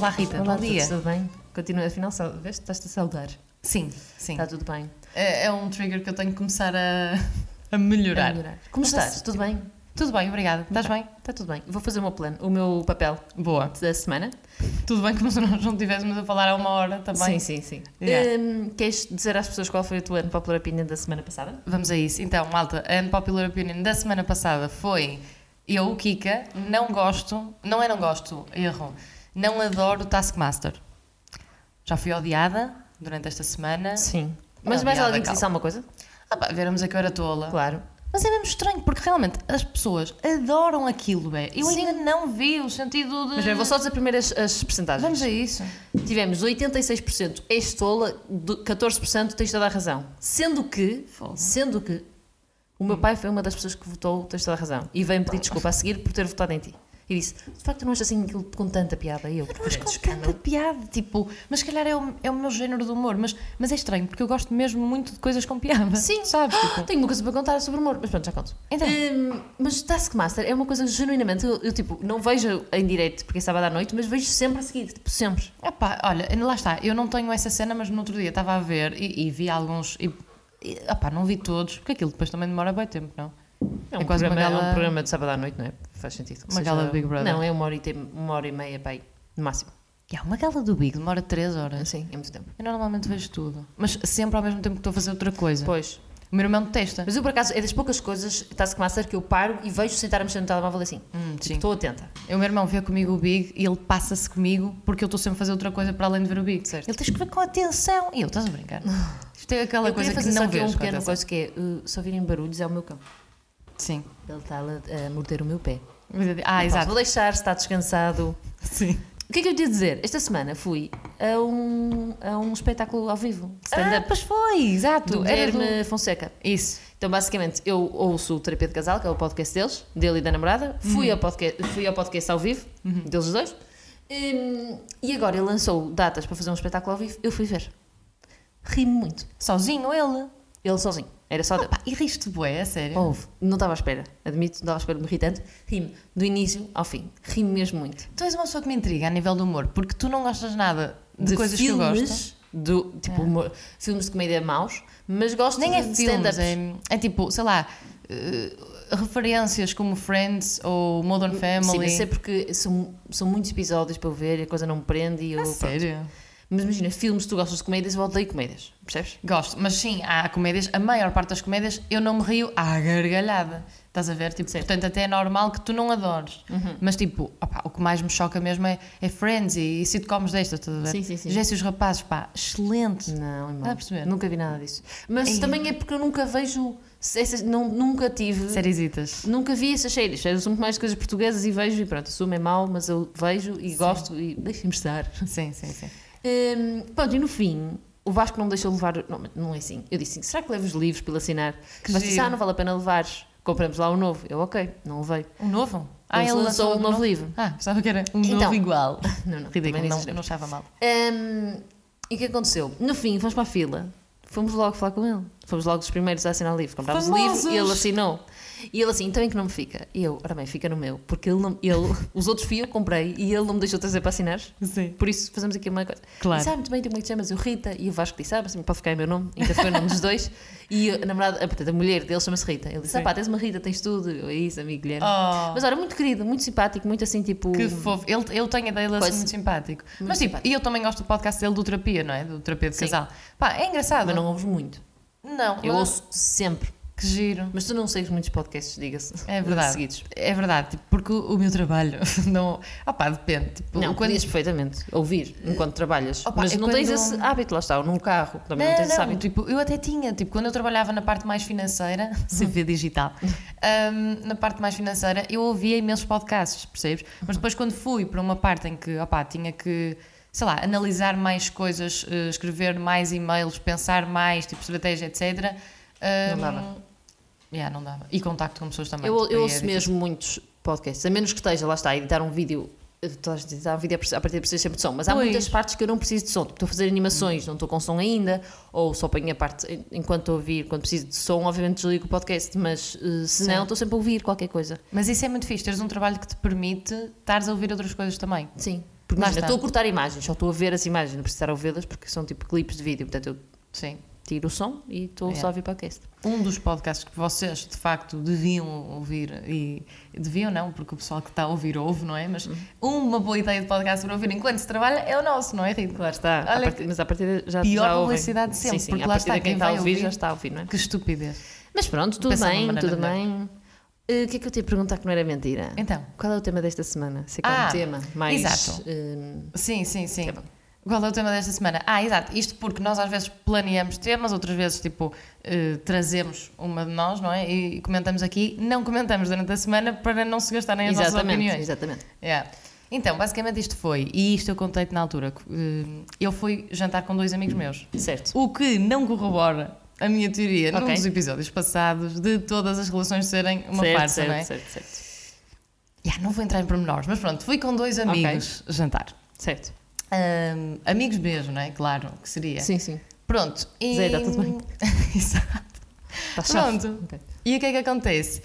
Olá Rita, Olá, bom dia. tudo bem? Continua, afinal, veste, estás-te a saudar. Sim, sim. Está tudo bem. É, é um trigger que eu tenho que começar a, a melhorar. A melhorar. Como Mas estás? assim- Tudo bem? Tudo bem, obrigada. Estás bem? Está tudo bem. Vou fazer o meu plano, o meu papel Boa. da semana. Tudo bem como se nós não estivéssemos a falar há uma hora também. Sim, sim, sim. Yeah. Hum, queres dizer às pessoas qual foi a tua unpopular opinion da semana passada? Vamos a isso. Então, malta, a unpopular opinion da semana passada foi eu, Kika, não gosto, não é não gosto, erro, não adoro o Taskmaster. Já fui odiada durante esta semana. Sim. Mas É mais odiada, alguém disse alguma coisa? Ah, pá, veremos a que eu era tola. Claro. Mas é mesmo estranho, porque realmente as pessoas adoram aquilo, é. Eu Sim. ainda não vi o sentido de. Mas bem, vou só dizer primeiro as, as percentagens. Vamos a isso. Tivemos 86% és tola, do- 14% tens toda a razão. Sendo que, Fogo. sendo que, o meu pai foi uma das pessoas que votou tens toda a razão. E veio-me pedir desculpa a seguir por ter votado em ti. E disse, de facto não achas assim aquilo com tanta piada? E eu, Mas com tanta piada, tipo, mas se calhar é o, é o meu género de humor, mas, mas é estranho, porque eu gosto mesmo muito de coisas com piada. Sim. sabes? Tipo, Tenho uma coisa para contar sobre humor, mas pronto, já conto. Então. Hum, mas Taskmaster é uma coisa genuinamente, eu, eu, tipo, não vejo em direito porque é sábado à noite, mas vejo sempre a seguir, tipo, sempre. epá, olha, lá está, eu não tenho essa cena, mas no outro dia estava a ver e, e vi alguns. E, e, epá, não vi todos, porque aquilo depois também demora bem tempo, não? É um, É quase programa, uma gala- é um programa de sábado à noite, não é? Faz sentido. Uma gala de Big Brother. Não, é uma hora e, tem, uma hora e meia, pai, no máximo. E há uma gala do Big, demora 3 horas. Sim, é muito tempo. Eu normalmente vejo tudo, mas sempre ao mesmo tempo que estou a fazer outra coisa. Pois. O meu irmão detesta. Mas eu, por acaso, é das poucas coisas, Taskmaster, que eu paro e vejo sentar a mexer no telemóvel assim. Hum, Tipo, sim. estou atenta. O meu irmão vê comigo o Big e ele passa-se comigo porque eu estou sempre a fazer outra coisa para além de ver o Big. Certo. Ele tens que ver com atenção. E eu, estás a brincar? Isto é aquela eu coisa que fazer não só aqui vês um com pequeno coisa que é, uh, se ouvirem barulhos é o meu cão. Sim. Ele está a, a morder o meu pé. Ah, Não, exato. Vou deixar, está descansado. Sim. O que é que eu ia dizer? Esta semana fui a um, a um espetáculo ao vivo. Ah, pois foi, exato. do Era do... Guilherme Fonseca. Isso. Então, basicamente, eu ouço o Terapia de Casal, que é o podcast deles, dele e da namorada. Fui, Uhum. ao, podcast, fui ao podcast ao vivo, deles os dois. Hum, e agora ele lançou datas para fazer um espetáculo ao vivo. Eu fui ver. Ri-me muito. Sozinho ele. Ele sozinho. Era só dele. Pá, e riste bué, a sério. Houve. Não estava à espera. Admito, não estava à espera de me rir tanto. Ri-me do início ao fim. Ri-me mesmo muito. Tu és uma pessoa que me intriga a nível do humor, porque tu não gostas nada de, coisas que eu filmes, gosto. Do, tipo, humor- filmes de comédia maus, mas gosto Nem é de filmes, stand-ups. é, é tipo, sei lá, eh, referências como Friends ou Modern Family. Sim, mas é porque são, são muitos episódios para eu ver e a coisa não me prende e eu. A pronto. Mas imagina, filmes, tu gostas de comédias, eu odeio comédias, percebes? Gosto, mas sim, há comédias, a maior parte das comédias eu não me rio à gargalhada. Estás a ver? Tipo, portanto, até é normal que tu não adores. Uhum. Mas, tipo, opá, o que mais me choca mesmo é, é Friends e, e sitcoms destas, estás a ver? Sim, sim, sim. Jesse e os rapazes, pá, excelente. Não. Estás a perceber? Nunca vi nada disso. Mas Ei. também é porque eu nunca vejo. Essas, não, nunca tive. Sériezitas. Nunca vi essas séries. Eu sou muito mais coisas portuguesas e vejo e pronto, assumo é mau, mas eu vejo e gosto e deixem-me estar. Sim, sim, sim. Hum, pronto, e no fim, o Vasco não me deixou levar. Não, não é assim. Eu disse assim: será que levo os livros para ele assinar? Que Mas disse: ah, não vale a pena levares. Compramos lá um novo. Eu, ok, não levei. Um novo? ele lançou um novo livro. Ah, pensava que era um Então. novo igual. Não, não, Ridículo, não, exagero. não achava mal. Hum, e o que aconteceu? No fim, fomos para a fila. Fomos logo falar com ele. Fomos logo os primeiros a assinar o livro. Comprámos o livro e ele assinou. E ele assim, então em que não me fica? E eu, ora bem, fica no meu. Porque ele, não, ele os outros fui eu comprei e ele não me deixou trazer para assinar. Sim. Por isso fazemos aqui uma coisa. Claro. E sabe muito bem, como é que te chamas? Eu Rita. E o Vasco disse, ah, mas pode ficar em meu nome. Ainda foi o nome dos dois. E a namorada, a, portanto, a mulher dele chama-se Rita. Ele disse, Sim. ah pá, tens uma Rita, tens tudo. Eu, é isso, amigo Guilherme. Oh, Mas olha, muito querido, muito simpático, muito assim, tipo... que fofo. Ele, eu tenho a dele assim muito simpático. Muito Mas tipo, e eu também gosto do podcast dele do Terapia, não é? Do Terapia de Sim. Casal. Pá, é engraçado. Mas não ouves muito. Não, Eu ouço sempre. Que giro. Mas tu não segues muitos podcasts, diga-se. É verdade. Seguidos. É verdade, tipo, porque o meu trabalho não. Ah, pá, depende. Tipo, Não, quando... podias perfeitamente ouvir enquanto trabalhas. Opa, mas é não tens quando- esse hábito, lá está, ou num carro. Também não, Não, tens esse não, hábito. tipo, eu até tinha, tipo, quando eu trabalhava na parte mais financeira, CV digital, hum, na parte mais financeira, eu ouvia imensos podcasts, percebes? Mas depois quando fui para uma parte em que, opá, tinha que, sei lá, analisar mais coisas, eh, escrever mais e-mails, pensar mais, tipo, estratégia, etc. Não hum, dava. Yeah, não dava. E contacto com pessoas também. Eu, eu é ouço mesmo muitos podcasts, a menos que esteja, lá está, a editar um vídeo. Estás a editar um vídeo a partir de precisar sempre de som, mas há Pois. muitas partes que eu não preciso de som. Tipo, estou a fazer animações, não estou com som ainda, ou só ponho a parte en- enquanto estou a ouvir. Quando preciso de som, obviamente desligo o podcast, mas eh, se não, estou sempre a ouvir qualquer coisa. Mas isso é muito fixe, teres um trabalho que te permite estares a ouvir outras coisas também. Sim. Porque imagina, estou a cortar imagens, só estou a ver as imagens, não preciso estar a ouvi-las porque são tipo clipes de vídeo, portanto eu Sim. Tiro o som e estou Yeah. só a ouvir podcast. Um dos podcasts que vocês de facto deviam ouvir e deviam não, porque o pessoal que está a ouvir ouve, não é? Mas Uhum. uma boa ideia de podcast para ouvir enquanto se trabalha é o nosso, não é, Rita? Claro está, Olha a partir- que- mas a partir de já pior já publicidade de sempre, Sim, sim, porque a lá está, quem quem está a ouvir ouvir- já está a ouvir, não é? Que estupidez. Mas pronto, tudo bem, tudo maneira bem. Eh, O que é que eu te ia perguntar que não era mentira? Então, Qual é o tema desta semana? Sei que é Ah, um tema mais. exato. eh, sim, sim, sim. Qual é o tema desta semana? Ah, exato. Isto porque nós às vezes planeamos temas, outras vezes, tipo, eh, trazemos uma de nós, não é? E comentamos aqui. Não comentamos durante a semana para não se gastarem as nossas exatamente, opiniões. exatamente. Yeah. Então, basicamente isto foi, e isto eu contei-te na altura, eh, eu fui jantar com dois amigos meus, Certo. o que não corrobora a minha teoria num Ok. dos episódios passados de todas as relações serem uma certo, farsa, certo, não é? certo, certo. Yeah, não vou entrar em pormenores, mas pronto, fui com dois amigos jantar. Certo. Ahm, amigos mesmo, não é? Claro, que seria. Sim, sim. Pronto. E... Zé, está tudo bem? Exato. Está. Pronto. Ok. E o que é que acontece?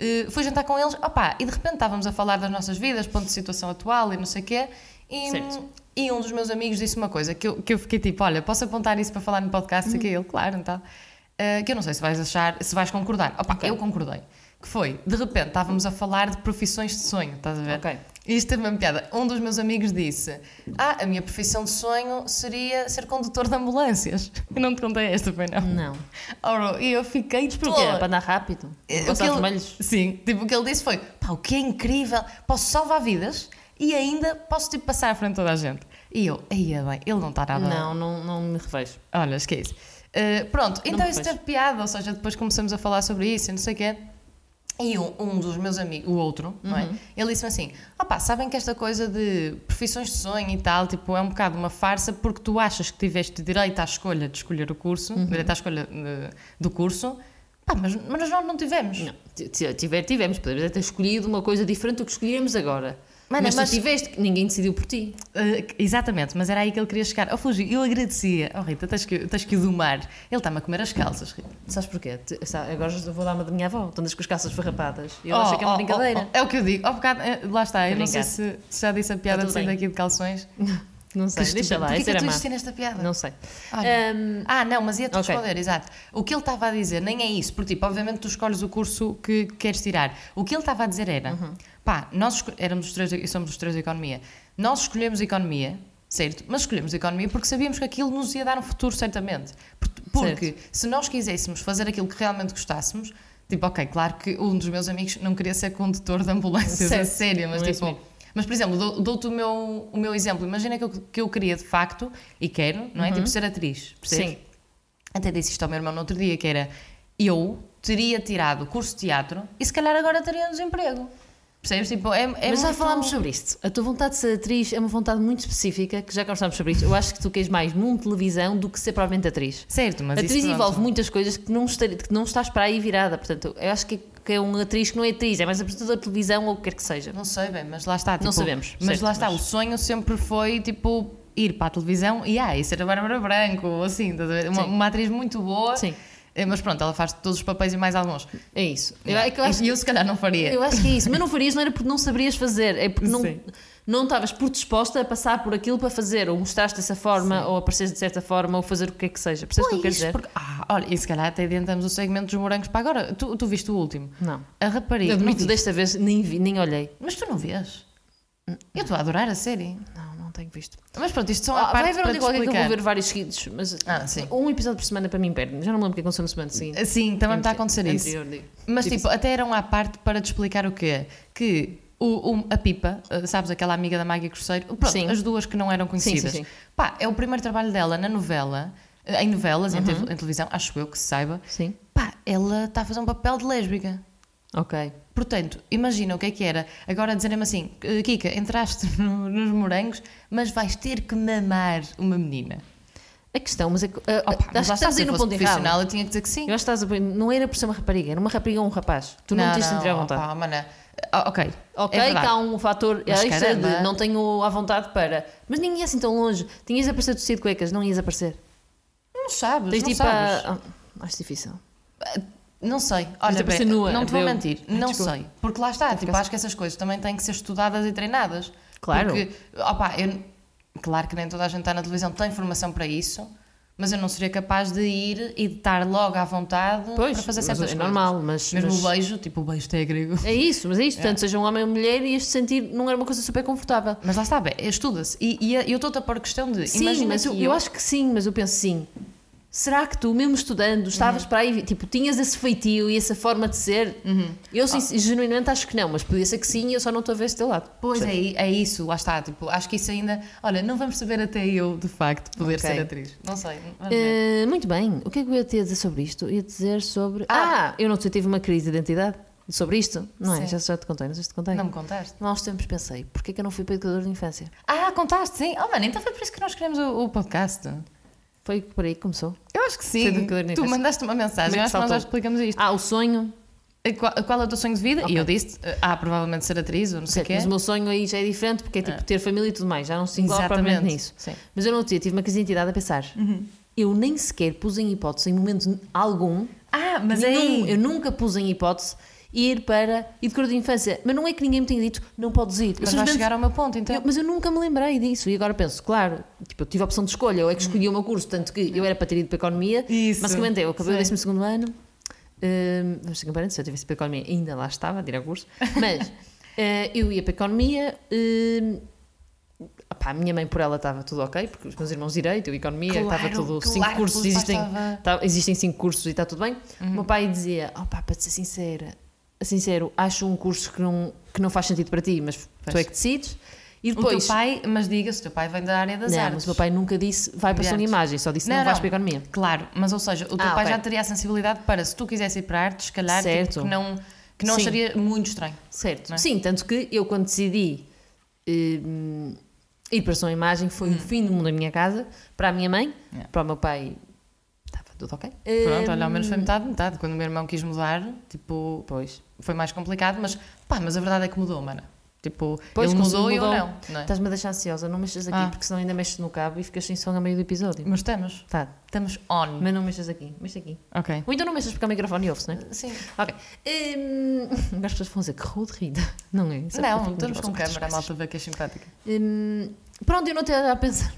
Uh, fui jantar com eles, opá, e de repente estávamos a falar das nossas vidas, ponto de situação atual e não sei o quê, e, Certo. e um dos meus amigos disse uma coisa que eu, que eu fiquei tipo: Olha, posso apontar isso para falar no podcast? Sei que ele, claro, então. Uh, que eu não sei se vais achar, se vais concordar. Opá, Ok. eu concordei. Que foi, de repente estávamos a falar de profissões de sonho, estás a ver? Ok. Isto teve uma piada. Um dos meus amigos disse: Ah, a minha profissão de sonho seria ser condutor de ambulâncias. Eu não te contei esta, foi não. Não. Oro, e eu fiquei Porquê? toda. Para andar rápido? Eh, Passar ele- vermelhos? Sim, tipo, o que ele disse foi: pá, o que é incrível, posso salvar vidas e ainda posso tipo, passar à frente de toda a gente. E eu, aí é bem, ele não está nada. Não, não, não me revejo. Olha, esquece. Uh, pronto, então me isso teve piada, ou seja, depois começamos a falar sobre isso e não sei o quê. E um, um dos meus amigos, o outro, não é? Ele disse-me assim: opá, sabem que esta coisa de profissões de sonho e tal, tipo, é um bocado uma farsa porque tu achas que tiveste direito à escolha de escolher o curso, direito à escolha eh, do curso, pá, mas, mas nós não tivemos. Não. Tiver, tivemos, podemos ter escolhido uma coisa diferente do que escolhemos agora. Mano, mas, mas- tu tiveste, ninguém decidiu por ti. Uh, exatamente, mas era aí que ele queria chegar. Oh, Fugi, eu agradecia. Oh, Rita, tens que, tens que o domar. Ele está-me a comer as calças, Rita. Sabes porquê? Te- sabe, Agora vou dar uma da minha avó, tu andas com as calças farrapadas. Eu Oh, acho que é uma oh, brincadeira. oh, oh, é o que eu digo. Oh, bocado, eh, lá está, eu não sei se, se já disse a piada Tá de sair daqui de calções. Não sei, Que deixa lá, Porquê essa que era tu má. nesta piada? Não sei. Ahm, Ah, não, mas ia-te Ok. responder, exato. O que ele estava a dizer nem é isso, porque, tipo, obviamente tu escolhes o curso que queres tirar. O que ele estava a dizer era, Uhum. Pá, nós éramos os três, e somos os três de economia, nós escolhemos economia, certo? Mas escolhemos economia porque sabíamos que aquilo nos ia dar um futuro, certamente. Por- Porque se nós quiséssemos fazer aquilo que realmente gostássemos, tipo, ok, claro que um dos meus amigos não queria ser condutor de ambulâncias, Certo. a sério, mas Não é tipo... Mas, por exemplo, dou- dou-te o meu, o meu exemplo. Imagina que eu, que eu queria, de facto, e quero, não é? Tipo, ser atriz, percebes? Sim. Até disse isto ao meu irmão no outro dia, que era eu teria tirado o curso de teatro e se calhar agora teria um desemprego. Percebes? Tipo, é, é Mas já muito- falámos sobre isto. A tua vontade de ser atriz é uma vontade muito específica, que já conversámos sobre isto. Eu acho que tu queres mais num televisão do que ser provavelmente atriz. Certo, mas atriz envolve muitas coisas que não, estar, que não estás para aí virada. Portanto, eu acho que, que é uma atriz que não é atriz, é mais apresentador de televisão ou o que quer que seja. Não sei bem, mas lá está. Tipo, Não sabemos, Mas certo, lá está, mas- o sonho sempre foi, tipo, ir para a televisão e, ah, ser a Bárbara Branco, ou assim, uma, uma atriz muito boa. Sim. Eh, Mas pronto, ela faz todos os papéis e mais alguns. É isso. Eu, é que eu acho E eu se calhar não faria. Eu acho que é isso, mas não farias não era porque não saberias fazer, é porque não, Sim. não estavas predisposta a passar por aquilo para fazer, ou mostraste dessa forma, ou apareceres de certa forma, ou fazer o que é que seja. Percebes o que eu quero dizer? porque- ah, olha, e se calhar até adiantamos o segmento dos morangos para agora. Tu, tu viste o último? Não. A rapariga. Eu não admito, desta vez nem vi, nem olhei. Mas tu não vês? Eu estou a adorar a série. Não, não tenho visto. Mas pronto, isto são Ah, a vai parte haver um para dia qualquer que eu vou ver vários seguidos, mas Ah, um episódio por semana para mim perde. Já não me lembro o que aconteceu na semana seguinte. Sim, também me está a acontecer isso. Anterior, digo. Mas Tipo tipo, até eram à parte para te explicar o quê? Que o, o- a Pipa, uh, sabes, aquela amiga da Maggie Cruzeiro, pronto, Sim. as duas que não eram conhecidas. sim, sim. Pá, é o primeiro trabalho dela na novela, uh, em novelas, em, te- em televisão, acho eu que se saiba. Sim. Pá, ela está a fazer um papel de lésbica. Ok. Portanto, imagina o que é que era. Agora dizerem-me assim, "Eh, Kika, entraste no- nos morangos, mas vais ter que mamar uma menina. A questão, mas é que, ah, Opa, mas acho que estás a se ir no ponto errado. eu tinha que dizer que sim. Eu acho que estás a... Não era por ser uma rapariga, era uma rapariga ou um rapaz. Tu não, te sentir à vontade. opa, mana, ah, ok. Ok, é que há um fator extra de caramba. não tenho à vontade para. Mas nem ia assim tão longe. Tinhas de aparecer vestido de cuecas, não ias aparecer. Não sabes, Tens não tipo sabes. a. Ah, acho difícil. Não sei, olha, é ser bem, nua, não te vou deu. mentir, não desculpa. sei. Porque lá está, tipo, acho que essas coisas também têm que ser estudadas e treinadas. Claro. Porque, opá, eu, claro que nem toda a gente está na televisão, tem informação para isso, mas eu não seria capaz de ir e de estar logo à vontade Pois, para fazer certas é coisas. normal, mas- Mesmo mas- o beijo, tipo o beijo até é grego. É isso, mas é isto. Tanto seja um homem ou mulher, ias sentir, não era uma coisa super confortável. Mas lá está, bem, estuda-se. E, e eu estou-te a pôr questão de. Sim, mas que eu, eu acho que sim, mas eu penso sim. Será que tu, mesmo estudando, estavas para aí, tipo, tinhas esse feitio e essa forma de ser? Eu, sim, genuinamente, acho que não, mas podia ser que sim e eu só não estou a ver esse teu lado. Pois é, é isso, lá está. Tipo, acho que isso ainda. Olha, não vamos saber até eu, de facto, poder Ok. ser atriz. Não sei. Eh, muito bem, o que é que eu ia te dizer sobre isto? Ia dizer sobre. Ah! Ah, eu não sei, tive uma crise de identidade sobre isto, não é? Sim. Já, já te contei, não sei se te contei. Não me contaste? Há uns tempos pensei, porquê que eu não fui para educador de infância? Ah, contaste, sim. Oh, mano, então foi por isso que nós queremos o, o podcast. Foi por aí que começou. Eu acho que sim. Tu mandaste uma mensagem, é que acho que nós já explicamos isto. Ah, o sonho. Qual, qual é o teu sonho de vida? Ok. E eu disse, ah, provavelmente ser atriz ou não sei o quê. mas o meu sonho aí já é diferente porque é tipo ter família e tudo mais, já não se engloba propriamente nisso. Sim. Mas eu não tinha, tive uma crise de identidade a pensar. Eu nem sequer pus em hipótese, em momento algum, Ah, mas nenhum, aí. eu nunca pus em hipótese ir para educador de infância. Mas não é que ninguém me tenha dito, não podes ir. Mas simplesmente- chegar ao meu ponto, então. eu- mas eu nunca me lembrei disso e agora penso, claro, tipo, eu tive a opção de escolha, eu é que escolhi o meu curso, tanto que eu era para ter ido para a economia, Isso. basicamente eu acabei o Sei. 12 ano, hum, vamos ter parênteses, se eu tivesse para a economia ainda lá estava a tirar curso, mas eh, eu ia para a economia, hum, a minha mãe por ela estava tudo ok, porque os meus irmãos direito, eu economia, Claro, estava tudo, claro, cinco cursos, o existem, tá- existem cinco cursos e está tudo bem. Uhum. O meu pai dizia, opá, para te ser sincera, sincero, acho um curso que não, que não faz sentido para ti, mas tu Pois. é que decides. E O depois, teu pai, mas diga-se, o teu pai vem da área das não, artes. mas o meu pai nunca disse vai para de artes. imagem, só disse não, Não, vais não. para a economia. Claro, mas ou seja, o teu Ah, pai ok. já teria a sensibilidade para, se tu quisesse ir para a arte, se calhar, tipo, Certo. que não, que não Sim. acharia muito estranho. Certo. É? Sim, tanto que eu quando decidi hum, ir para som de imagem foi o fim do mundo da minha casa, para a minha mãe, Hum. Yeah. para o meu pai, tudo ok. Pronto, olha, ao menos foi Hum, metade, metade. Quando o meu irmão quis mudar, tipo, Pois. foi mais complicado, mas pá, mas a verdade é que mudou, mana. Tipo, Pois, ele se mudou e eu mudou. não. não é? Estás-me a deixar ansiosa, não mexas aqui, Ah. porque senão ainda mexes no cabo e ficas sem som a meio do episódio. Mas estamos, Tá, estamos on. mas não mexas aqui, mexe aqui. Ok. Ou então não mexas porque o microfone ouve-se, não é? Sim. Ok. Hum, agora as pessoas vão dizer que rude rida. Não é? É Não, estamos com câmera, a malta vê que é simpática. Hum, pronto, eu não estava a pensar.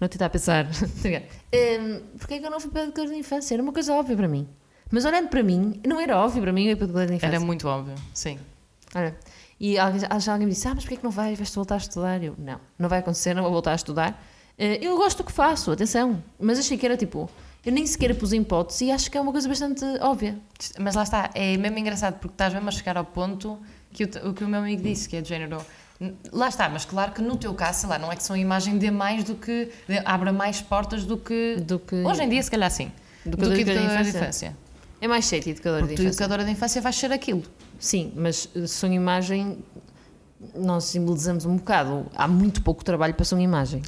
Não a pensar. hum, Porquê é que eu não fui para a educador de infância? Era uma coisa óbvia para mim. Mas olhando para mim, não era óbvio para mim eu ir para a educador de infância. Era muito óbvio, sim. Olha, e alguém, alguém me disse: Ah, mas porquê é que não vais? Vais voltar a estudar? Eu, não, não vai acontecer, não vou voltar a estudar. Eh, Eu gosto do que faço, atenção. Mas achei que era tipo. Eu nem sequer pus em hipótese e acho que é uma coisa bastante óbvia. Mas lá está, é mesmo engraçado porque estás mesmo a chegar ao ponto que o que o meu amigo disse, que é de género. Lá está, mas claro que no teu caso, sei lá, não é que sua imagem dê mais do que. dê- abra mais portas do que. Do que. Hoje em dia, se calhar sim. Do Do, que que educadora de educadora de infância. infância. É mais educadora de Porque tu, infância. educadora de infância, vais ser aquilo. Sim, mas eh, som e imagem, nós simbolizamos um bocado. Há muito pouco trabalho para som imagem.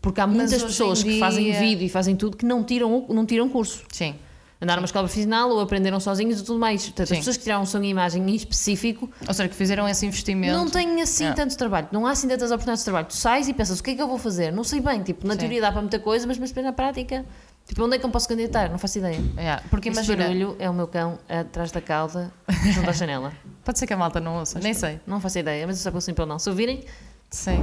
Porque há muitas pessoas em que fazem dia- vídeo e fazem tudo que não tiram, não tiram curso. Sim. Andaram uma escola profissional ou aprenderam sozinhos e tudo mais. Portanto, Sim. as pessoas que tiraram som e imagem em específico Ou seja, que fizeram esse investimento. não têm assim Yeah. tanto trabalho. Não há assim tantas oportunidades de trabalho. Tu sais e pensas, o que é que eu vou fazer? Não sei bem. Tipo, na Sim. teoria dá para muita coisa, mas, mas depois na prática, tipo, onde é que eu posso candidatar? Não faço ideia. Yeah, Porque Este imagina. barulho é o meu cão atrás da cauda, junto à janela. Pode ser que a malta não ouça, nem sei. Não faço ideia, mas eu só sim pelo não. Se ouvirem, Sim.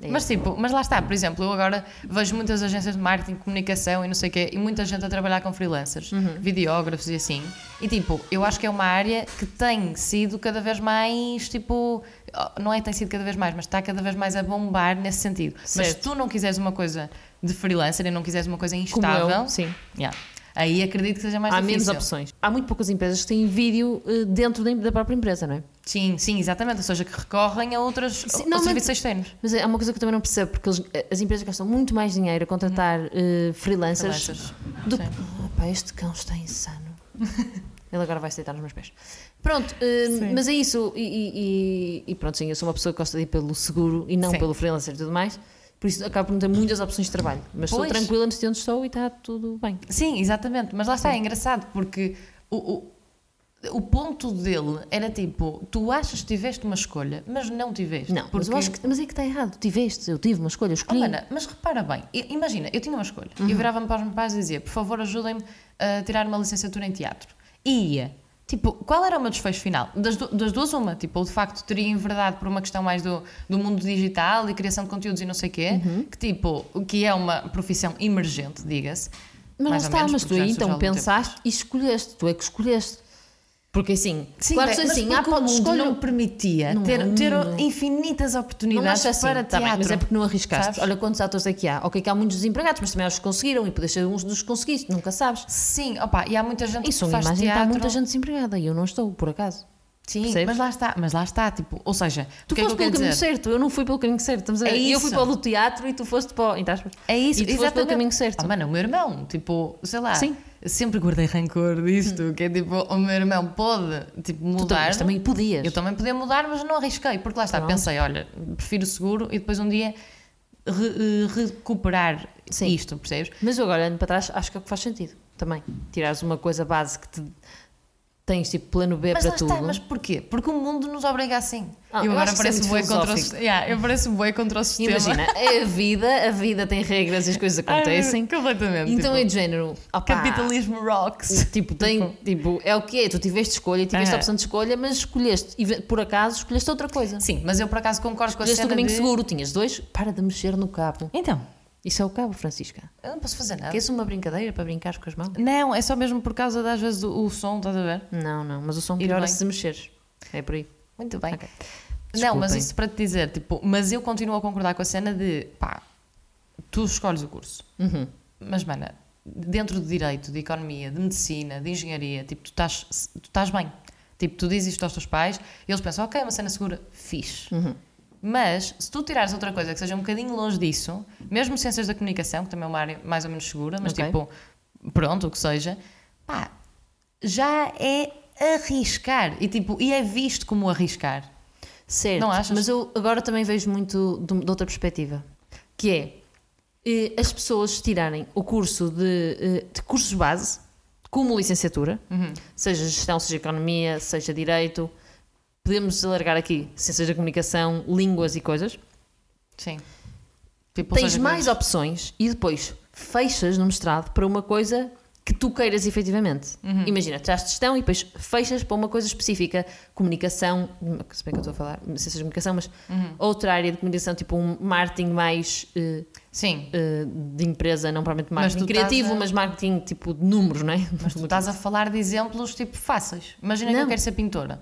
É Mas tipo, mas lá está, por exemplo, eu agora vejo muitas agências de marketing, comunicação e não sei o quê, e muita gente a trabalhar com freelancers, Uhum. videógrafos e assim. E tipo, eu acho que é uma área que tem sido cada vez mais, tipo, não é tem sido cada vez mais, mas está cada vez mais a bombar nesse sentido. Mas se Certo. tu não quiseres uma coisa de freelancer e não quiseres uma coisa como instável, eu, sim. yeah, aí acredito que seja mais Há difícil. menos opções. Há muito poucas empresas que têm vídeo eh, dentro da, própria empresa, não é? Sim, sim, exatamente. Ou seja, que recorrem a outras Sim, não, serviços externos. Mas é uma coisa que eu também não percebo, porque eles- eh, as empresas gastam muito mais dinheiro a contratar eh, freelancers, Freelancers. do Sim. que. Pá, este cão está insano. Ele agora vai se deitar nos meus pés. Pronto, Sim. mas é isso. E, e- e- e pronto, sim, eu sou uma pessoa que gosta de ir pelo seguro e não Sim. pelo freelancer e tudo mais. Por isso acabo por não ter muitas opções de trabalho. Mas Pois. estou tranquila neste onde estou e está tudo bem. Sim, exatamente. Mas lá está, é engraçado porque o, o, o ponto dele era tipo: tu achas que tiveste uma escolha, mas não tiveste. Não, mas eu acho que. Mas é que está errado. Tiveste, eu tive uma escolha, eu Oh, escolhi. mana, mas repara bem, imagina, eu tinha uma escolha. Uhum. Eu virava-me para os meus pais e dizia: por favor, ajudem-me a tirar uma licenciatura em teatro. E ia Tipo, qual era o meu desfecho final? Das, du- das duas, uma. Tipo, ou de facto teria enverdado por uma questão mais do, do mundo digital e criação de conteúdos e não sei o quê, Uhum. que tipo, que é uma profissão emergente, diga-se. Mas ou está, menos, mas tu aí então algum tempo. pensaste e escolheste, tu é que escolheste. Porque assim, Sim, claro que assim, há mundo escolha, não permitia Não, ter, ter infinitas oportunidades acho assim, para tá bem, teatro. mas é porque não arriscaste. Sabes? Olha quantos atores é que há. Ok, que há muitos desempregados, mas também há os que conseguiram e podes ser uns dos que conseguiste, nunca sabes. Sim, opa, e há muita gente E que faz imagem há teatro. muita gente desempregada e eu não estou, por acaso. Sim, Percebes? mas lá está, mas lá está, tipo, ou seja, Tu é foste pelo caminho certo, eu não fui pelo caminho certo. Estamos a... É Eu fui isso. para o teatro e tu foste para o. entre aspas. É isso, E tu foste exatamente. pelo caminho certo. Ah, mano, o meu irmão, tipo, sei lá, Sim. Sempre guardei rancor disto, que é tipo, o meu irmão pode, tipo, Tu mudar. mas também podias. Eu também podia mudar, mas não arrisquei, porque lá está, Pronto. pensei, olha, prefiro o seguro e depois um dia re- eh, recuperar Sim. isto, percebes? Mas eu agora olhando para trás, acho que é o que faz sentido também. Tirares uma coisa base que te tens tipo plano B Mas para tudo. está, mas porquê? Porque o mundo nos obriga assim. Ah, eu eu agora é pareço bué contra o, yeah, eu pareço bué contra o sistema. Imagina, é a vida, a vida tem regras e as coisas acontecem. Ai, completamente. então é tipo, de género. opá, capitalismo rocks. Tipo, tem, tipo, é o que é, tu tiveste escolha e tiveste a Ah. opção de escolha, mas escolheste, e por acaso, escolheste outra coisa. Sim, mas eu por acaso concordo com a Escolheste o cena caminho de... seguro, tinhas dois, para de mexer no cabo. Então, Isso é o cabo, Francisca. eu não posso fazer nada. Queres uma brincadeira para brincar com as mãos? Não, é só mesmo por causa das vezes o, o som, estás a ver? Não, não, mas o som piora bem. se mexeres. É por aí. Muito bem. Ok. Não, mas isso para te dizer, tipo, mas eu continuo a concordar com a cena de pá, tu escolhes o curso. Uhum. Mas, mana, dentro de direito, de economia, de medicina, de engenharia, tipo, tu estás, tu estás bem. Tipo, tu dizes isto aos teus pais e eles pensam, ok, uma cena segura, fixe. Uhum. Mas, se tu tirares outra coisa que seja um bocadinho longe disso, mesmo ciências da comunicação, que também é uma área mais ou menos segura, mas Ok. tipo, pronto, o que seja, pá, já é arriscar. E, tipo, e é visto como arriscar. Certo, Não achas? mas eu agora também vejo muito de, de outra perspectiva, que é eh, as pessoas tirarem o curso de, eh, de cursos base, como licenciatura, Uhum. seja gestão, seja economia, seja direito, podemos alargar aqui ciências da comunicação, línguas e coisas, Sim. Tipo, tens mais opções e depois fechas no mestrado para uma coisa que tu queiras efetivamente. Uhum. Imagina, tiraste gestão e depois fechas para uma coisa específica, comunicação, se bem que eu estou a falar, ciências de comunicação, mas Uhum. outra área de comunicação, tipo um marketing mais eh, Sim, eh, de empresa, não provavelmente Mas marketing estás criativo, a- mas marketing tipo de números, não é? mas tu estás a falar de exemplos tipo fáceis. Imagina que Não. eu quero ser pintora.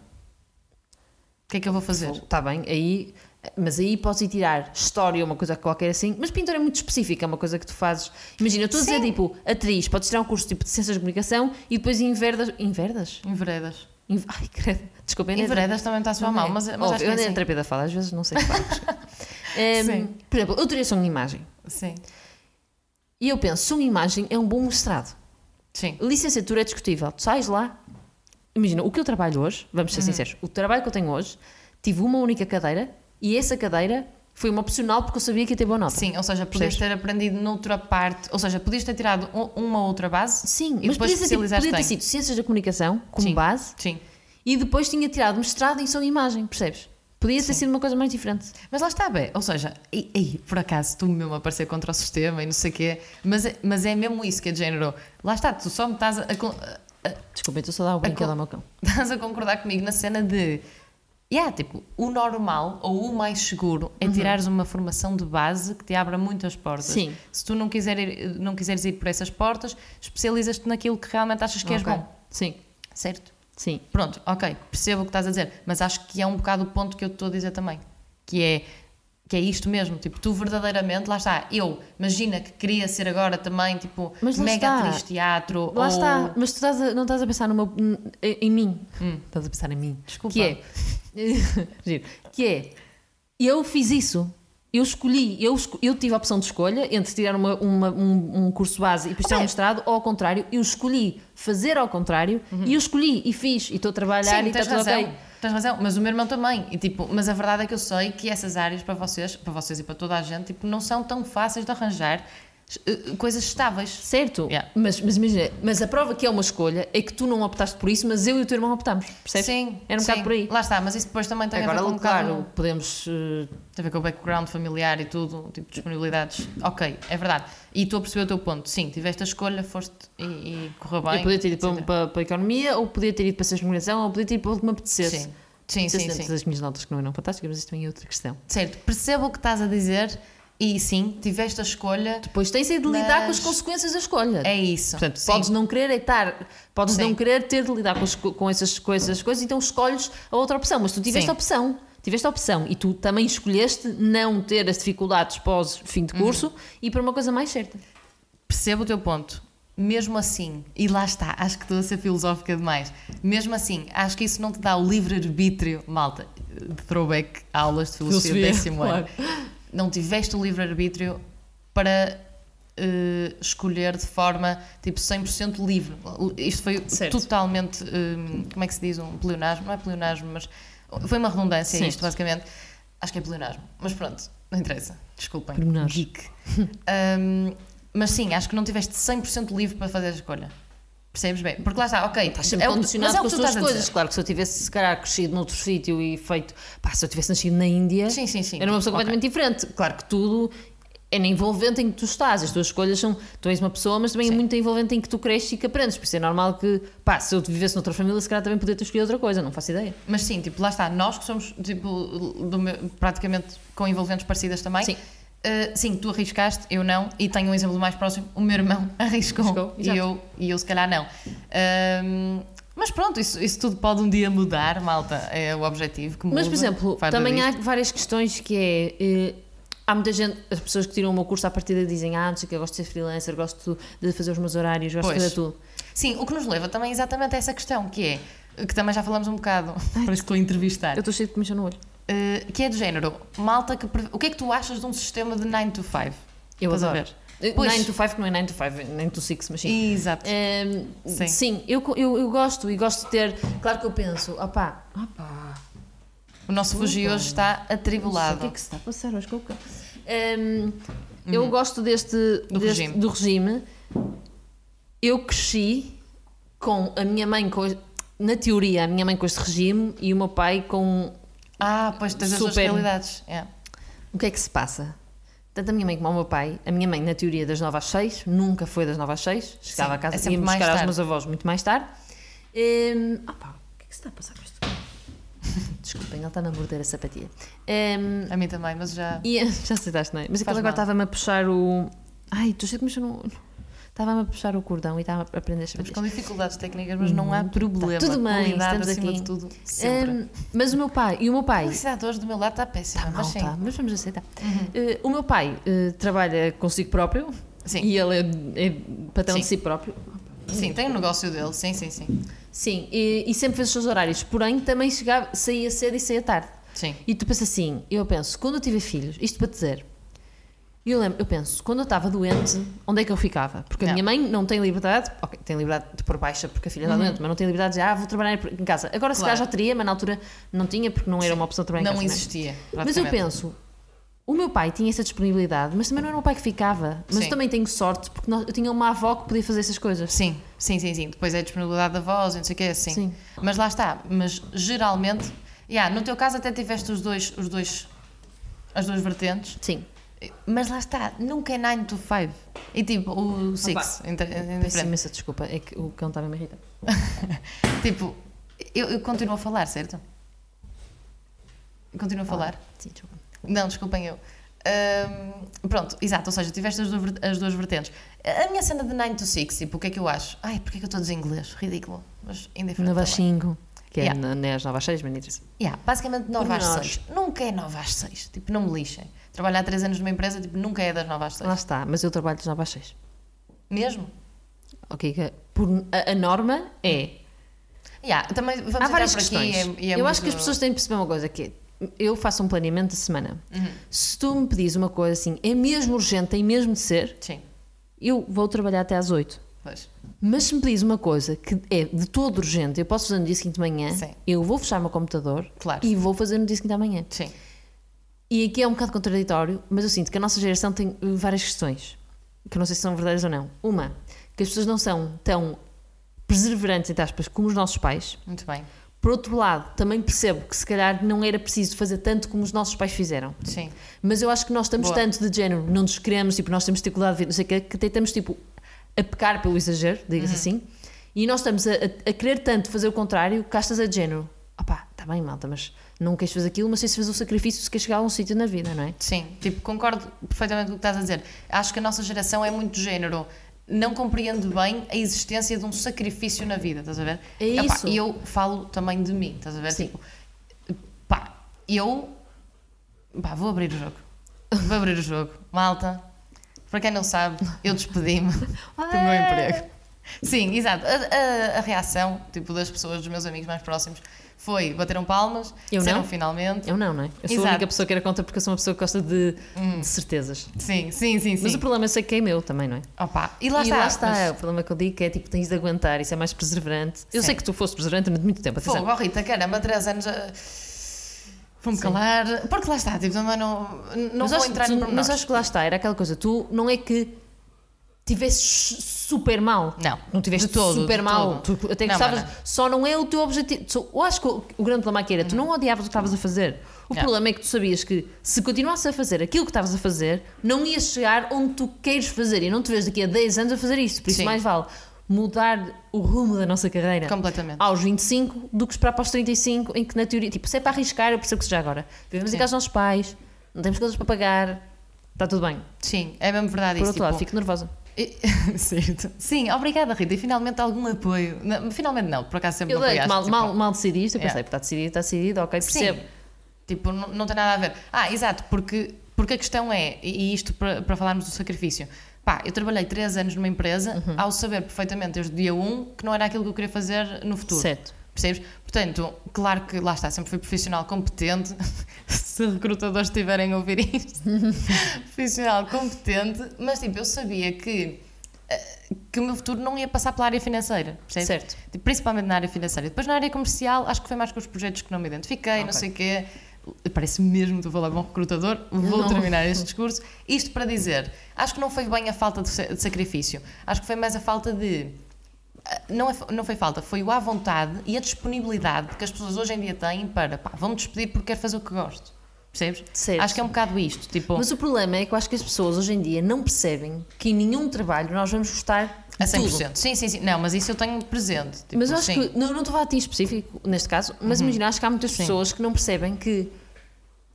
O que é que eu vou fazer? Está bem, aí, mas aí podes ir tirar história, uma coisa qualquer assim, mas pintura é muito específica, é uma coisa que tu fazes. Imagina, eu estou a dizer tipo, atriz, podes tirar um curso tipo de ciências de comunicação e depois inverdas. Inverdas? Em veredas. Inv- Ai, credo, desculpa, Em veredas também está a soar mal, é. mas, mas Ouve, acho que eu é andei assim. na terapia da fala, às vezes não sei se faz. Em, Sim. Por exemplo, eu teria som de imagem. Sim. E eu penso, som de imagem é um bom mestrado. Sim. Licenciatura é discutível. Tu sais lá. Imagina, o que eu trabalho hoje, vamos Uhum. ser sinceros, o trabalho que eu tenho hoje, tive uma única cadeira e essa cadeira foi uma opcional porque eu sabia que ia ter boa nota. Sim, ou seja, podias ter aprendido noutra parte, ou seja, podias ter tirado um- uma outra base. Sim, E mas depois especializaste podia ter sido Ciências da Comunicação como Sim. base Sim. e depois tinha tirado mestrado em som e imagem, percebes? Podia ter Sim. sido uma coisa mais diferente. Mas lá está, bem. Ou seja, e, e, por acaso tu mesmo a parecer contra o sistema e não sei o quê, mas, é- mas é mesmo isso que é de género. Lá está, tu só me estás a- Desculpa, estou só a dar o brinquedo ao meu cão. estás a concordar comigo na cena de. Yeah, tipo, o normal ou o mais seguro é tirares uma formação de base que te abra muitas portas. Uhum. Sim. Se tu não, quiser ir- não quiseres ir por essas portas, especializas-te naquilo que realmente achas que és Ok. bom. Sim, Certo? sim. Pronto, ok, percebo o que estás a dizer, mas acho que é um bocado o ponto que eu te estou a dizer também. Que é, que é isto mesmo, tipo, tu verdadeiramente, lá está, eu, imagina que queria ser agora também, tipo, mega está. atriz de teatro, Lá ou... está, mas tu estás a- não estás a pensar no meu, em, mim. Estás a pensar em mim. Hum. Desculpa. Que é, Giro. que é, eu fiz isso. Eu escolhi, eu, eu tive a opção de escolha entre tirar uma- uma- um, um curso base e tirar um mestrado, ou ao contrário, eu escolhi fazer ao contrário e eu escolhi e fiz. E estou a trabalhar Sim, e está tudo razão, tens razão, mas o meu irmão também, e tipo, mas a verdade é que eu sei que essas áreas para vocês, para vocês e para toda a gente, tipo, não são tão fáceis de arranjar, coisas estáveis. Certo, Yeah. mas, mas imagina, mas a prova que é uma escolha é que tu não optaste por isso, mas eu e o teu irmão optámos, percebes? Sim, Era um sim. bocado por aí. Lá está, mas isso depois também tem a Agora, ver com um claro, bocado- podemos. eh, Tem a ver com o background familiar e tudo, tipo disponibilidades. Ok, é verdade. E estou a perceber o teu ponto. Sim, tiveste a escolha, foste e, e correu bem. eu podia ter ido para, para, para a economia, ou podia ter ido para a de comunicação, ou podia ter ido para o que me apetecesse. Sim, sim, sim. Sim, sim. as minhas notas que não eram fantásticas, mas isso também é outra questão. Certo, percebo o que estás a dizer e sim, tiveste a escolha. Depois tens de lidar com as Mas- consequências da escolha. É isso. Portanto, Sim. podes não querer estar, podes Sim. não querer ter de lidar com, as co- com, essas, com essas coisas, então escolhes a outra opção, mas tu tiveste Sim. a opção. Tiveste a opção e tu também escolheste não ter as dificuldades pós fim de Uhum. curso e para uma coisa mais certa. Percebo o teu ponto. Mesmo assim, e lá está, acho que estou a ser filosófica demais. Mesmo assim, acho que isso não te dá o livre-arbítrio, malta, de throwback a aulas de filosofia, Filosofia, décimo ano. Não tiveste o livre-arbítrio para eh, escolher de forma tipo 100% livre. Isto foi Certo. totalmente, eh, como é que se diz, um pleonasmo, não é pleonasmo, mas foi uma redundância Sim. isto basicamente. Acho que é pleonasmo, mas pronto, não interessa. Desculpem. Geek. Um, mas sim, acho que não tiveste 100% livre para fazer a escolha. Percebes bem? Porque lá está, ok, Estás sempre é condicionado mas é com as tu tuas coisas. Claro que se eu tivesse, se calhar, crescido noutro sítio e feito. Pá, se eu tivesse nascido na Índia, Sim, sim, sim. era uma pessoa Ok. completamente diferente. Claro que tudo é na envolvente em que tu estás. As tuas escolhas são. Tu és uma pessoa, mas também é Sim. muito envolvente em que tu cresces e que aprendes. Por isso é normal que, pá, se eu vivesse noutra família, se calhar também podia ter escolhido outra coisa. Não faço ideia. Mas sim, tipo, lá está, nós que somos tipo, meu- praticamente com envolventes parecidas também. Sim. Uh, sim, tu arriscaste, eu não, e tenho um exemplo mais próximo: o meu irmão arriscou, Arriscou, e, eu, e eu se calhar não. Mas pronto, isso, isso tudo pode um dia mudar, malta, é o objetivo. Que Mas, por muda, exemplo, também há várias questões que é. eh, há muita gente, as pessoas que tiram o meu curso à partida dizem: Ah, não sei o que, eu gosto de ser freelancer, gosto de fazer os meus horários, gosto Pois. de fazer tudo. Sim, o que nos leva também exatamente a essa questão, que é, que também já falamos um bocado, parece que estou a entrevistar, Eu estou cheio de comissão no olho. Uh, que é do género, malta, que, o que é que tu achas de um sistema de 9 to 5? Eu Estás adoro. ver? Pois. 9 to 5 que não é 9 to 5, é 9 to 6, mas sim. Exato. Ehm, Sim. sim, eu, eu, eu gosto e gosto de ter. Claro que eu penso, opá, opá, O nosso fugir hoje está atribulado. o que é que se está a passar hoje com o cão. Ehm, Eu gosto deste, Do deste- regime. do regime. Eu cresci com a minha mãe, com, na teoria, a minha mãe com este regime e o meu pai com. Ah, pois tens as duas Super. realidades. É. O que é que se passa? Tanto a minha mãe como o meu pai, a minha mãe, na teoria, das 9 às 6, nunca foi das 9 às 6, chegava Sim, a casa é e mais buscar aos meus avós muito mais tarde. Ehm, opá, o que é que se está a passar com isto? Desculpem, ele está-me a morder a sapatilha. Ehm, A mim também, mas já. e, já aceitaste, não é? Mas aquele agora estava-me a puxar o. Ai, tu sei como isto não. Estava-me a puxar o cordão e estava a aprender as Estamos com dificuldades técnicas, mas não há problema. tudo bem, Qualidade estamos acima aqui. de tudo, sempre. Ehm, mas o meu pai, e o meu a pai. publicidade hoje do meu lado está péssima, Está mas sim. tá, mas vamos aceitar. Eh, o meu pai eh, trabalha consigo próprio Sim. e ele é, é patrão de si próprio. Sim, tem o negócio dele, sim, sim, sim. Sim, e, e sempre fez os seus horários, porém também chegava, saía cedo e saía tarde. Sim. E tu pensas assim, eu penso, quando eu tive filhos, isto para dizer, eu lembro, eu penso, quando eu estava doente, onde é que eu ficava? Porque a Não. minha mãe não tem liberdade, ok, tem liberdade de pôr baixa porque a filha está doente, mas não tem liberdade de dizer, ah, vou trabalhar em casa. Agora se Uhum. Claro. calhar já teria, mas na altura não tinha porque não era uma opção de trabalhar em Não casa. é? existia. Mas eu penso, o meu pai tinha essa disponibilidade, mas também não era o pai que ficava. Mas Sim. eu também tenho sorte porque nós- eu tinha uma avó que podia fazer essas coisas. Sim, sim, sim, sim. Depois é a disponibilidade da voz e não sei o que é assim. Sim. Mas lá está. Mas geralmente, yeah, no teu caso até tiveste os dois, os dois, as duas vertentes. Sim. Mas lá está, nunca é 9 to 5. E tipo, o 6, Opa. Peço indiferente. imensa desculpa, é que o cão estava a me irritar. Tipo, eu, eu continuo a falar, certo? Continuo a falar. Sim, desculpa. Não, desculpem eu. Ahm, pronto, exato, ou seja, tiveste as duas, as duas vertentes. A minha cena de 9 to 6, tipo, o que é que eu acho? Ai, porque é que eu estou a dizer inglês? Ridículo, mas indiferente. 9 às também. 5, que é Yeah. é às 9 às 6, mas não interessa. Yeah, basicamente 9 às. 6. Nunca é 9 às 6. Tipo, não me lixem. Trabalhar 3 anos numa empresa, tipo, nunca é das 9 às 6. Lá está, mas eu trabalho das 9 às 6. Mesmo? Ok, que por, a, a norma é. Yeah, também vamos Há várias por aqui questões. e é- é eu muito- acho que as pessoas têm de perceber uma coisa: que é, eu faço um planeamento de semana. Uhum. Se tu me pedis uma coisa assim, é mesmo urgente, tem mesmo de ser, Sim, eu vou trabalhar até às 8. Pois. Mas se me pedis uma coisa que é de todo urgente, eu posso fazer no dia seguinte de manhã, Sim. eu vou fechar o meu computador Claro. e vou fazer no dia seguinte amanhã. Sim. E aqui é um bocado contraditório, mas eu sinto que a nossa geração tem várias questões. que eu não sei se são verdadeiras ou não. Uma, que as pessoas não são tão perseverantes, entre aspas, como os nossos pais. Muito bem. Por outro lado, também percebo que se calhar não era preciso fazer tanto como os nossos pais fizeram. Sim. Mas eu acho que nós estamos Boa. tanto de género, não nos queremos, tipo, nós temos dificuldade de ver, não sei o que até estamos tipo a pecar pelo exagero, diga-se Uhum. assim, e nós estamos a, a- a querer tanto fazer o contrário que achas a de género. Opá, está bem, malta, mas não queres fazer aquilo, mas se fazer o sacrifício se queres chegar a um sítio na vida, não é? Sim, tipo, concordo perfeitamente com o que estás a dizer. Acho que a nossa geração é muito género. Não compreende bem a existência de um sacrifício na vida, estás a ver? É isso. E eu falo também de mim, estás a ver? Sim. Tipo, pá, eu. Pá, vou abrir o jogo. Vou abrir o jogo. Malta, para quem não sabe, eu despedi-me do meu emprego. Sim, exato. A, a- a reação tipo, das pessoas, dos meus amigos mais próximos, foi bateram palmas, Eu disseram não. finalmente. Eu não, não é? Eu sou Exato. a única pessoa que era contra porque eu sou uma pessoa que gosta de, de certezas. Sim, sim, sim, Mas sim. o problema eu sei que é meu também, não é? Opa, e lá e está. lá está, mas- o problema que eu digo é tipo, tens de aguentar, isso é mais perseverante. Eu Sim. sei que tu foste perseverante durante muito tempo, atenção. Fogo, oh Rita, caramba, três anos. a- Vou-me calar. Porque lá está, tipo, também não, não mas vou acho, entrar tu- no Mas acho que lá está, era aquela coisa, tu não é que tivesses super mal. Não, Não tiveste todo, super mal. todo. Tu até gostavas, só não é o teu objetivo. Só- Eu acho que o, o grande problema aqui era, tu não odiavas o que estavas a fazer. O Não. problema é que tu sabias que se continuasses a fazer aquilo que estavas a fazer, não ias chegar onde tu queres fazer e não te vês daqui a 10 anos a fazer isto. Por isso Sim. mais vale mudar o rumo da nossa carreira Completamente. aos 25 do que esperar para os 35, em que na teoria, tipo, se é para arriscar, eu percebo que seja agora. Vivemos em casa dos nossos pais, não temos coisas para pagar, está tudo bem. Sim, é mesmo verdade Por isso. outro lado, tipo, fico nervosa. certo. Sim, obrigada, Rita. E finalmente algum apoio. Não, finalmente não, por acaso sempre Eu me apoiaste. mal, tipo, mal, mal decidiste, eu pensei, Yeah. está decidido, está decidido, ok, percebo. Sim. Tipo, não, não tem nada a ver. Ah, exato, porque, porque a questão é, e e isto para, para falarmos do sacrifício. Pá, eu trabalhei três anos numa empresa Uhum. ao saber perfeitamente desde o dia 1 que não era aquilo que eu queria fazer no futuro. Certo. Percebes? Portanto, claro que lá está, sempre fui profissional competente. Se recrutadores estiverem a ouvir isto, profissional competente, mas tipo, eu sabia que, eh, que o meu futuro não ia passar pela área financeira. Percebes? Certo. Tipo, Principalmente na área financeira. Depois na área comercial, acho que foi mais com os projetos que não me identifiquei, não Ok. sei o quê. Parece mesmo que estou a falar com um recrutador. Vou Não. terminar este discurso. Isto para dizer, acho que não foi bem a falta de, sa- de sacrifício. Acho que foi mais a falta de. ah, Não, é, não foi falta, foi o à vontade e a disponibilidade que as pessoas hoje em dia têm para pá, vão-me despedir porque quero fazer o que gosto. Percebes? Certo. Acho que é um bocado isto. Tipo, Mas o problema é que eu acho que as pessoas hoje em dia não percebem que em nenhum trabalho nós vamos gostar de a 100%. tudo. Sim, sim, sim. Não, mas isso eu tenho presente. Tipo, Mas eu acho sim. Uhum. que, não, não estou a ti específico neste caso, mas imagina, acho que há muitas Sim. pessoas que não percebem que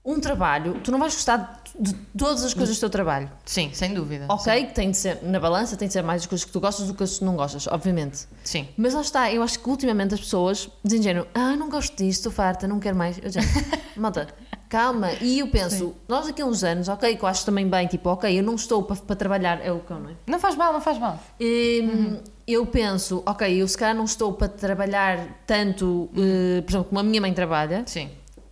um trabalho, tu não vais gostar de, de todas as coisas do teu trabalho. Sim, sem dúvida. Ok, que tem de ser, na balança, tem de ser mais as coisas que tu gostas do que as que tu não gostas, obviamente. Sim. Mas lá está, eu acho que ultimamente as pessoas dizem género, ah, não gosto disto, estou farta, não quero mais. Eu já, malta, calma. E eu penso, nós daqui a uns anos, ok, que eu acho também bem, tipo, ok, eu não estou para, para trabalhar, é o cão, não é? Não faz mal, não faz mal. Hum, Eu penso, ok, eu se calhar não estou para trabalhar tanto, eh, por exemplo, como a minha mãe trabalha. Sim,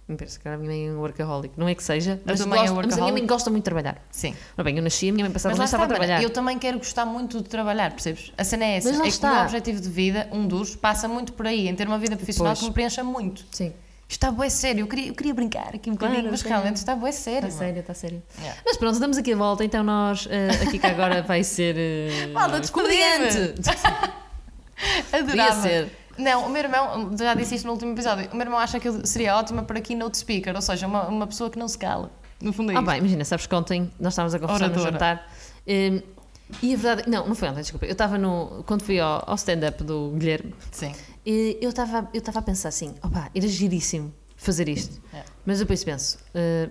Me parece que a minha mãe é um workaholic, não é que seja, mas, tua mãe é mas a minha mãe gosta muito de trabalhar. sim. Ora bem, eu nasci, a minha mãe passava Mas a estava está, a trabalhar. eu também quero gostar muito de trabalhar, percebes? A cena é essa. Mas lá é que o está. meu objetivo de vida, um dos, passa muito por aí, em ter uma vida profissional Pois. que me preencha muito. Sim, está bué sério, eu queria, eu queria brincar aqui um Claro, bocadinho, mas realmente está bué sério. está sério, está sério. Yeah. Mas pronto, damos aqui a volta, então nós, eh, aqui que agora vai ser. Uh, Malta. Podia Adorava. ser. Não, o meu irmão, já disse isto no último episódio, o meu irmão acha que eu seria ótima para keynote speaker, ou seja, uma, uma pessoa que não se cala. No fundo é Ah, isto. bem, imagina, sabes que ontem nós estávamos a conversar no Oradora. jantar eh, e a verdade. Não, não foi ontem, desculpa. Eu estava no. Quando fui ao, ao stand-up do Guilherme, Sim. E eu estava eu estava a pensar assim: opá, era giríssimo fazer isto. É. Mas depois penso. eh,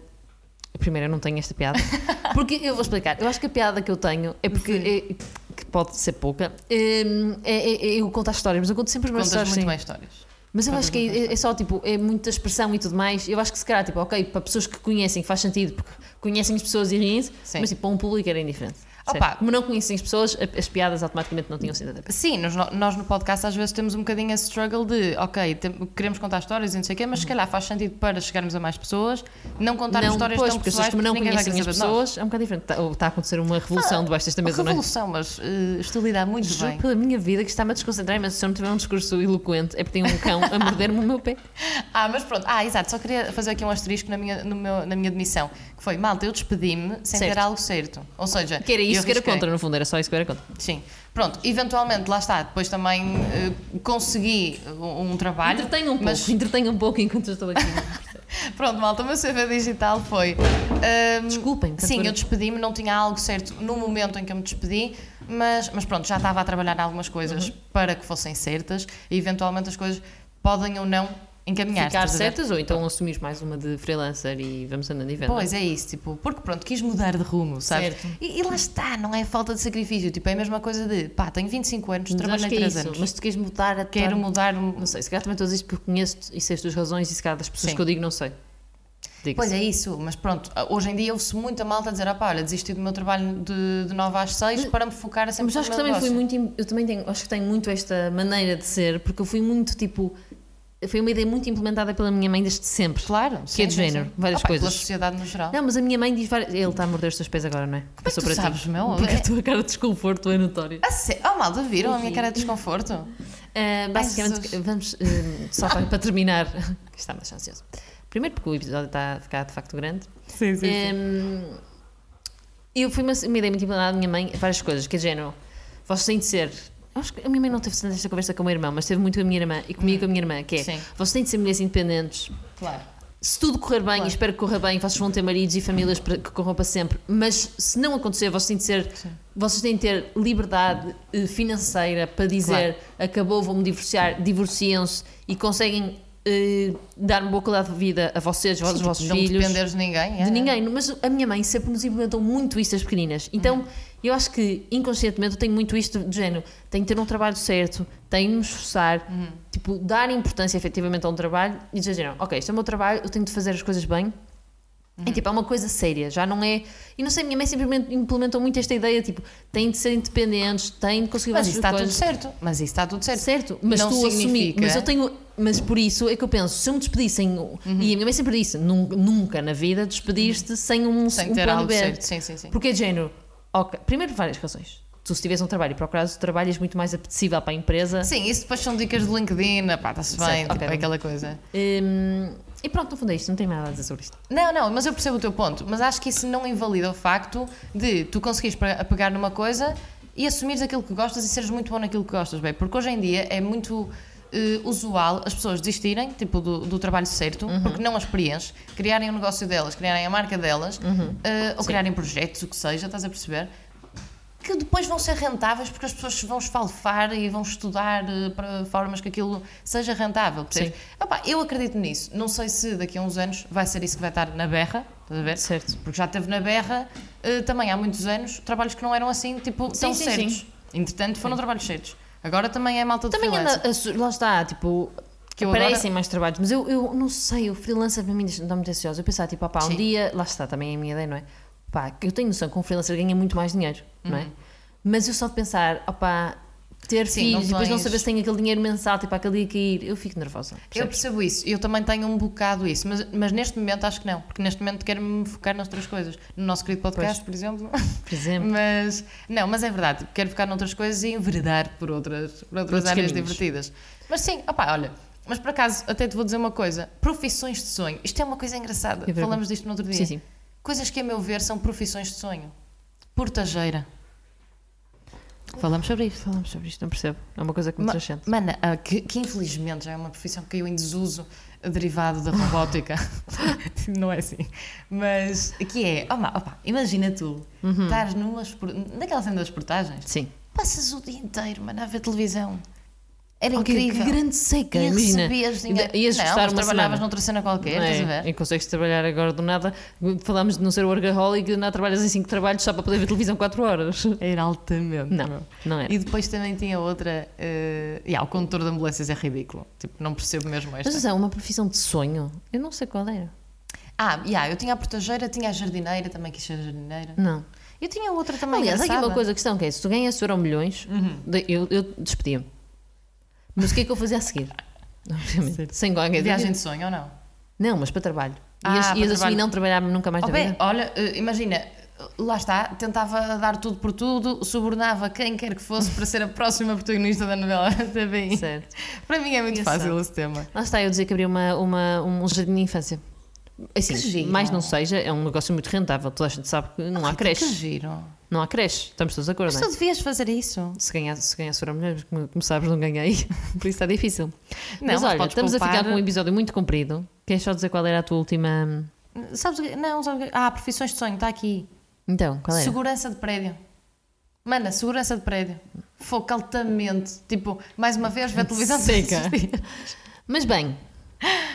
primeiro, eu não tenho esta piada. Porque eu vou explicar. Eu acho que a piada que eu tenho é porque. é- que pode ser pouca. eh, É, é- é eu conto as histórias, mas eu conto sempre as minhas histórias. muito bem histórias. Mas eu acho que é, é só tipo, é muita expressão e tudo mais. Eu acho que se calhar, tipo, ok, para pessoas que conhecem faz sentido, porque conhecem as pessoas e riem-se, mas tipo, para um público era indiferente. Opa. Como não conhecem as pessoas, as piadas automaticamente não tinham sido até Sim, nós, nós no podcast às vezes temos um bocadinho esse struggle de, ok, tem- queremos contar histórias e não sei o quê, mas se calhar faz sentido para chegarmos a mais pessoas, não contar não, histórias pois, tão pessoais não porque vai conhecem as pessoas, é um bocado diferente. Está, ou está a acontecer uma revolução debaixo desta mesa, não é? Revolução, mas eh, estou a lidar muito Juro bem. pela minha vida que está-me a desconcentrar, mas se eu não tiver um discurso eloquente é porque tem um cão a morder-me o meu pé. Ah, mas pronto. Ah, exato. Só queria fazer aqui um asterisco na minha, no meu, na minha demissão. Que foi, malta, eu despedi-me sem Certo. ter algo certo. Ou seja, Que era isso isso que era contra, no fundo, era só isso que era contra. Sim. Pronto, eventualmente, lá está. Depois também eh, consegui um, um trabalho. Entretenha um pouco, mas entretenha um pouco enquanto estou aqui. Pronto, malta, o meu CV digital foi. ahm, Desculpem, tanto Sim, por- eu despedi-me, não tinha algo certo no momento em que eu me despedi, mas, mas pronto, já estava a trabalhar em algumas coisas Uhum. para que fossem certas e eventualmente as coisas podem ou não encaminhar Ficar certas ou então assumires mais uma de freelancer e vamos andando e vendo. Pois é isso, tipo, porque pronto, quis mudar de rumo? Certo. E, e lá está, não é falta de sacrifício, tipo, é a mesma coisa de pá, tenho 25 anos, Mas em que é 3 isso, anos, mas tu queres mudar a quero tua- mudar. Não sei, se calhar também estou a dizer isto porque conheço-te e sei as tuas razões e se calhar das pessoas Sim. que eu digo não sei. Pois é isso, mas pronto, hoje em dia ouve-se muita malta a dizer, ah pá, olha, desisti do meu trabalho de, de 9 às 6 para me focar a sempre Mas acho que também fui negócio. muito. im- Eu também tenho, acho que tenho muito esta maneira de ser, porque eu fui muito tipo. Foi uma ideia muito implementada pela minha mãe desde sempre. Claro, Que é de género, várias Ah pá, coisas. Pela sociedade no geral. Não, mas a minha mãe diz várias. Ele está a morder os teus pés agora, não é? Como é que tu sabes, meu? Porque É- a tua cara de desconforto é notória. Ah, sé- oh, malta, viram a minha cara de desconforto? Uh, basicamente, Jesus. vamos. uh, só para, para terminar. que está mais ansioso. Primeiro, porque o episódio está a ficar de facto grande. Sim, Um, eu fui uma, uma ideia muito implementada da minha mãe, várias coisas, que é de género, vocês têm de ser. Acho que a minha mãe não teve tanto esta conversa com o meu irmão, mas teve muito com a minha irmã e comigo com a minha irmã, que é Sim. vocês têm de ser mulheres independentes. Claro. Se tudo correr bem, Claro. e espero que corra bem, vocês vão ter maridos e famílias para, que corram para sempre. Mas se não acontecer, vocês têm de ser, vocês têm de ter liberdade eh, financeira para dizer acabou, vou-me divorciar, divorciam-se e conseguem eh, dar uma boa qualidade de vida a vocês, aos Sim, vossos tipo, não filhos dependeres de ninguém. é. de ninguém, mas a minha mãe sempre nos implementou muito isso das pequeninas. Então, eu acho que inconscientemente eu tenho muito isto do género. Tenho que ter um trabalho certo, tenho de me esforçar, tipo, dar importância efetivamente a um trabalho e dizer, género, ok, este é o meu trabalho, eu tenho de fazer as coisas bem. É tipo, é uma coisa séria, já não é. E não sei, a minha mãe simplesmente implementou muito esta ideia, tipo, têm de ser independentes, têm de conseguir Mas isso está tudo coisas. certo. Mas isso está tudo certo. Certo, mas Não tu assumir. Mas eu tenho. Mas por isso é que eu penso, se eu me despedissem. E a minha mãe sempre disse: "Nun- nunca na vida despediste sem um, Sem um ter plano algo B. certo. Sim, sim, sim. Porque é de género. Ok, Primeiro, por várias razões. Tu, se tivesse um trabalho e procurares o trabalho, és muito mais apetecível para a empresa. Sim, isso depois são dicas do LinkedIn, pá, está-se bem, tipo, ok. é aquela coisa. Hum, e pronto, no fundo é isto, não tenho nada a dizer sobre isto. Não, não, mas eu percebo o teu ponto. Mas acho que isso não invalida o facto de tu conseguires pe- pegar numa coisa e assumires aquilo que gostas e seres muito bom naquilo que gostas, bem. Porque hoje em dia é muito eh, usual as pessoas desistirem, tipo, do, do trabalho certo, Uhum. porque não as preenche, criarem o negócio delas, criarem a marca delas, Uhum. eh, ou criarem projetos, o que seja, estás a perceber? que depois vão ser rentáveis porque as pessoas vão esfalfar e vão estudar eh, para formas que aquilo seja rentável. Opá, eu acredito nisso. Não sei se daqui a uns anos vai ser isso que vai estar na berra, estás a ver? Certo. Porque já teve na berra também há muitos anos trabalhos que não eram assim, tipo, Sim, tão sim, certos. sim. Entretanto, foram trabalhos certos. Agora também é malta de Também freelancer. anda. Lá está, tipo. Que aparecem mais trabalhos, mas eu, eu não sei, o freelancer para mim deixa-me muito ansiosa. Eu pensava, tipo, ah, pá, um Sim. dia, lá está, também é a minha ideia, não é? Pá, eu tenho noção que um freelancer ganha muito mais dinheiro, não é? Mas eu só de pensar, opá, ter. Sim, filhos e depois não saber se tem aquele dinheiro mensal, tipo, aquele dia cair, eu fico nervosa. Eu percebes? percebo isso, eu também tenho um bocado isso, mas, mas neste momento acho que não, porque neste momento quero-me focar noutras coisas. No nosso querido podcast, por exemplo. Por exemplo. Mas, não, mas é verdade, quero focar noutras coisas e enveredar por outras, por outras áreas caminhos. divertidas. Mas sim, opá, olha, mas por acaso até te vou dizer uma coisa: profissões de sonho. Isto é uma coisa engraçada, É falamos disto no outro dia. Sim, sim. Coisas que, a meu ver, são profissões de sonho. Portageira. Falamos sobre isto. Falamos sobre isto, não percebo. É uma coisa que me Ma- transcende. Mana, ah, que, que infelizmente já é uma profissão que caiu em desuso derivado da robótica. não é assim. Mas que é, opa, opa, imagina tu, Uhum. estás naquela cena das portagens, Sim. passas o dia inteiro, mano, a ver televisão. Era Ok, incrível. Que grande seca, e imagina. dinheiro. Ias não, gostar mas uma trabalhavas semana. noutra cena qualquer, Não estás a é? ver? E consegues trabalhar agora do nada. Falámos de não ser workaholic e não trabalhas em 5 trabalhos só para poder ver televisão 4 horas. Era altamente. Não, não era. E depois também tinha outra. Uh, yeah, o condutor de ambulâncias é ridículo. Tipo, não percebo mesmo esta. Mas é uma profissão de sonho. Eu não sei qual era. Ah, yeah, eu tinha a portageira, tinha a jardineira, também quis ser jardineira. Não. Eu tinha outra também. Aliás, há aqui uma coisa, a questão que é, se tu ganhas euro milhões, de- eu, eu despedia-me. Mas o que é que eu fazia a seguir? Obviamente. Sem qualquer Viagem de sonho ou não? Não, mas para trabalho. Ah, ias para ias trabalho. não trabalhar nunca mais Oh, na bem, vida? olha, eh, imagina, lá está, tentava dar tudo por tudo, subornava quem quer que fosse para ser a próxima protagonista da novela da TVI. Certo. Para mim é muito fácil esse tema. Lá está, eu dizer que abri uma, uma, um jardim de infância. Assim, Que giro. mais não seja, é um negócio muito rentável. Toda a gente sabe que não há Rita, creche. Que giro. Não há creche. Estamos todos de acordo, Mas não é? tu devias fazer isso. Se ganhar, se ganhar for a mulher, como, como sabes, não ganhei. Por isso está difícil. Não, mas mas olha, estamos a poupar- ficar com um episódio muito comprido. Queres só dizer qual era a tua última. Sabes o que? Não, sabes? Ah, profissões de sonho, está aqui. Então, qual era? Segurança de prédio. Mana, segurança de prédio. Foco altamente. Tipo, mais uma vez, ver televisão Seca. Mas bem,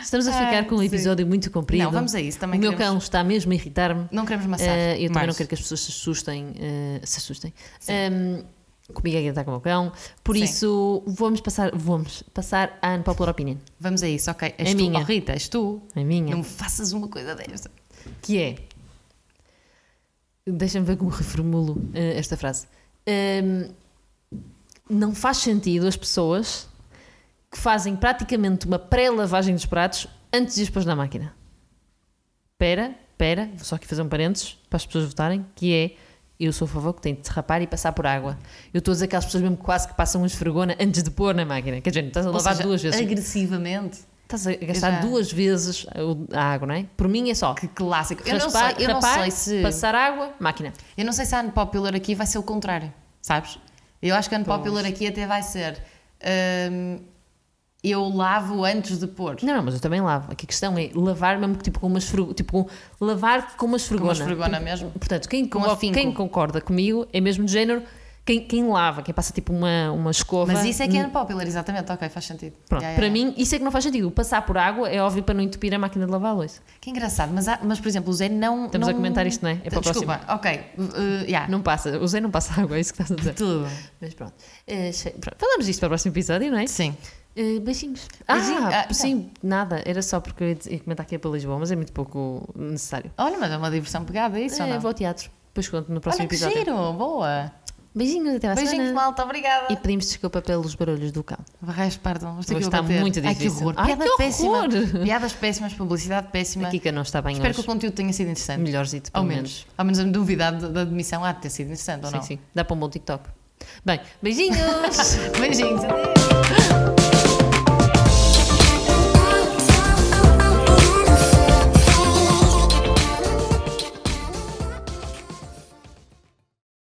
estamos a ficar Ai, com um sim. episódio muito comprido. Não, vamos a isso. Também o meu queremos- cão está mesmo a irritar-me. Não queremos massagem. Eh, eu também não quero que as pessoas se assustem. eh, se assustem. Ehm, comigo é que está com o meu cão. Por Sim. isso, vamos passar, vamos passar à unpopular opinion. Vamos a isso, ok. És É tu, minha. Oh, Rita, és tu. A minha. Não me faças uma coisa desta. Que é. Deixa-me ver como reformulo eh, esta frase. Ehm, não faz sentido as pessoas que fazem praticamente uma pré-lavagem dos pratos antes de os pôr na máquina. Pera, pera, vou só aqui fazer um parênteses para as pessoas votarem, que é eu sou a favor que tem de derrapar e passar por água. Eu estou a dizer aquelas pessoas mesmo que quase que passam uma esfregona antes de pôr na máquina. Quer dizer, estás a lavar seja, duas vezes. Agressivamente. Estás a gastar duas vezes a água, não é? Por mim é só Que clássico. Eu não sei, eu não rapar, sei se. passar água, máquina. Eu não sei se a unpopular aqui vai ser o contrário, sabes? Eu acho que a unpopular aqui até vai ser. hum, eu lavo antes de pôr. Não, não, mas eu também lavo. Aqui a questão é lavar mesmo tipo com uma esfregona, tipo com, lavar com uma esfregona. esfregona mesmo. Portanto, quem, Com afinco. quem concorda comigo é mesmo de género quem, quem lava, quem passa tipo uma, uma escova. Mas isso é que é unpopular, exatamente. Ok, faz sentido. Pronto, ya, para ya. mim isso é que não faz sentido. Passar por água é óbvio para não entupir a máquina de lavar a louça. Que engraçado, mas, há- mas por exemplo, o Zé não. Estamos não... a comentar isto, não é? É para Desculpa, ok. Uh, yeah, Não passa, o Zé não passa água, é isso que estás a dizer. Tudo. Mas pronto. Che- pronto. Falamos disto para o próximo episódio, não é? Sim. Eh, beijinhos. Beijinho. Ah, Ah, sim, nada. Era só porque eu ia dizer- ia comentar que é para Lisboa, mas é muito pouco necessário. Olha, mas é uma diversão pegada, é isso ou É, não? vou ao teatro. Depois conto no próximo Olha que episódio. giro, boa. Beijinhos, até à Beijinhos, semana. malta, obrigada. E pedimos desculpa pelos barulhos do cão. Barrais, perdão. Hoje aqui está bater. muito Ai, que difícil. horror. Ai, Piada que péssima. horror. Piadas péssimas, publicidade péssima. A Kika não está bem Espero hoje. que o conteúdo tenha sido interessante. Melhorzito, Ao pelo menos. menos. Ao menos a duvidade da- admissão há de ter sido interessante ou Sim, não. sim. Dá para um bom TikTok. Bem, beijinhos! Beijinhos, adeus.